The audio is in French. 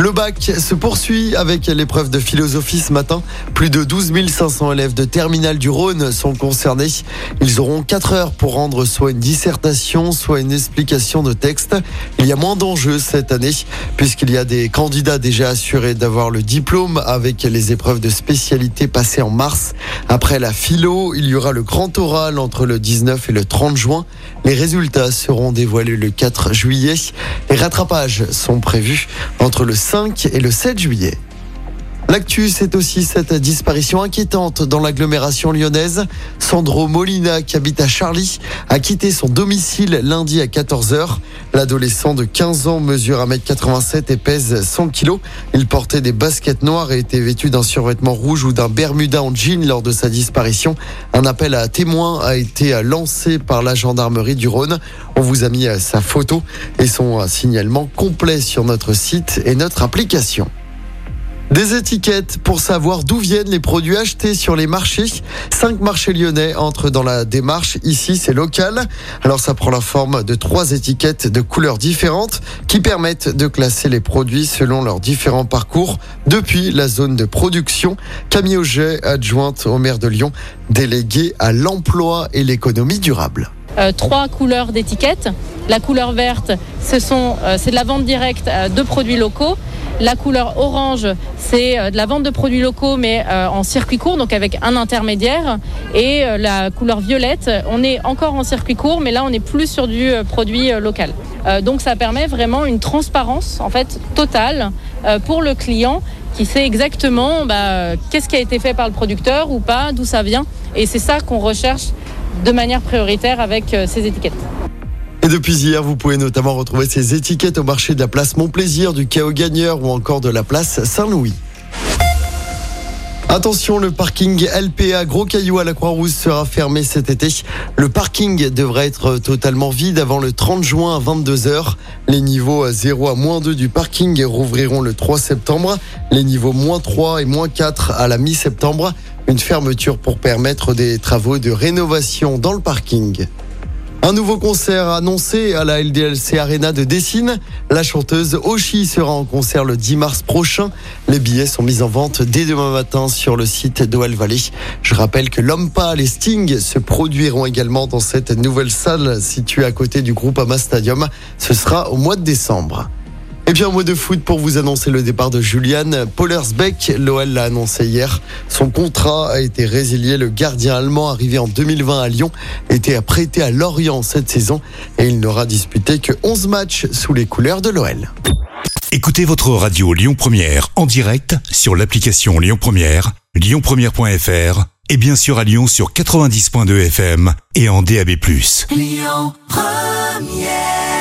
Le bac se poursuit avec l'épreuve de philosophie ce matin. Plus de 12 500 élèves de terminale du Rhône sont concernés. Ils auront 4 heures pour rendre soit une dissertation, soit une explication de texte. Il y a moins d'enjeux cette année puisqu'il y a des candidats déjà assurés d'avoir le diplôme avec les épreuves de spécialité passées en mars. Après la philo, il y aura le grand oral entre le 19 et le 30 juin. Les résultats seront dévoilés le 4 juillet. Les rattrapages sont prévus entre le 5 et le 7 juillet. L'actu, c'est aussi cette disparition inquiétante dans l'agglomération lyonnaise. Sandro Molina, qui habite à Charlie, a quitté son domicile lundi à 14h. L'adolescent de 15 ans mesure 1m87 et pèse 100 kg. Il portait des baskets noires et était vêtu d'un survêtement rouge ou d'un bermuda en jean lors de sa disparition. Un appel à témoins a été lancé par la gendarmerie du Rhône. On vous a mis sa photo et son signalement complet sur notre site et notre application. Des étiquettes pour savoir d'où viennent les produits achetés sur les marchés. Cinq marchés lyonnais entrent dans la démarche. Ici, c'est local. Alors, ça prend la forme de trois étiquettes de couleurs différentes qui permettent de classer les produits selon leurs différents parcours depuis la zone de production. Camille Auget, adjointe au maire de Lyon, déléguée à l'emploi et l'économie durable. Euh, trois couleurs d'étiquettes. La couleur verte, euh, c'est de la vente directe euh, de produits locaux. La couleur orange, c'est de la vente de produits locaux, mais en circuit court, donc avec un intermédiaire. Et la couleur violette, on est encore en circuit court, mais là, on est plus sur du produit local. Donc, ça permet vraiment une transparence, en fait, totale pour le client qui sait exactement bah, qu'est-ce qui a été fait par le producteur ou pas, d'où ça vient. Et c'est ça qu'on recherche de manière prioritaire avec ces étiquettes. Et depuis hier, vous pouvez notamment retrouver ces étiquettes au marché de la place Montplaisir, du Chaos Gagneur ou encore de la place Saint-Louis. Attention, le parking LPA Gros Caillou à la Croix-Rousse sera fermé cet été. Le parking devrait être totalement vide avant le 30 juin à 22h. Les niveaux 0 à moins 2 du parking rouvriront le 3 septembre. Les niveaux moins 3 et moins 4 à la mi-septembre. Une fermeture pour permettre des travaux de rénovation dans le parking. Un nouveau concert annoncé à la LDLC Arena de Dessine. La chanteuse Oshi sera en concert le 10 mars prochain. Les billets sont mis en vente dès demain matin sur le site d'OL Valley. Je rappelle que l'homme et Sting se produiront également dans cette nouvelle salle située à côté du groupe Ama Stadium. Ce sera au mois de décembre. Et puis un mot de foot pour vous annoncer le départ de Julian Pollersbeck. L'OL l'a annoncé hier. Son contrat a été résilié. Le gardien allemand arrivé en 2020 à Lyon était prêté à Lorient cette saison et il n'aura disputé que 11 matchs sous les couleurs de l'OL. Écoutez votre radio Lyon Première en direct sur l'application Lyon Première, lyonpremière.fr et bien sûr à Lyon sur 90.2 FM et en DAB+. Lyon Première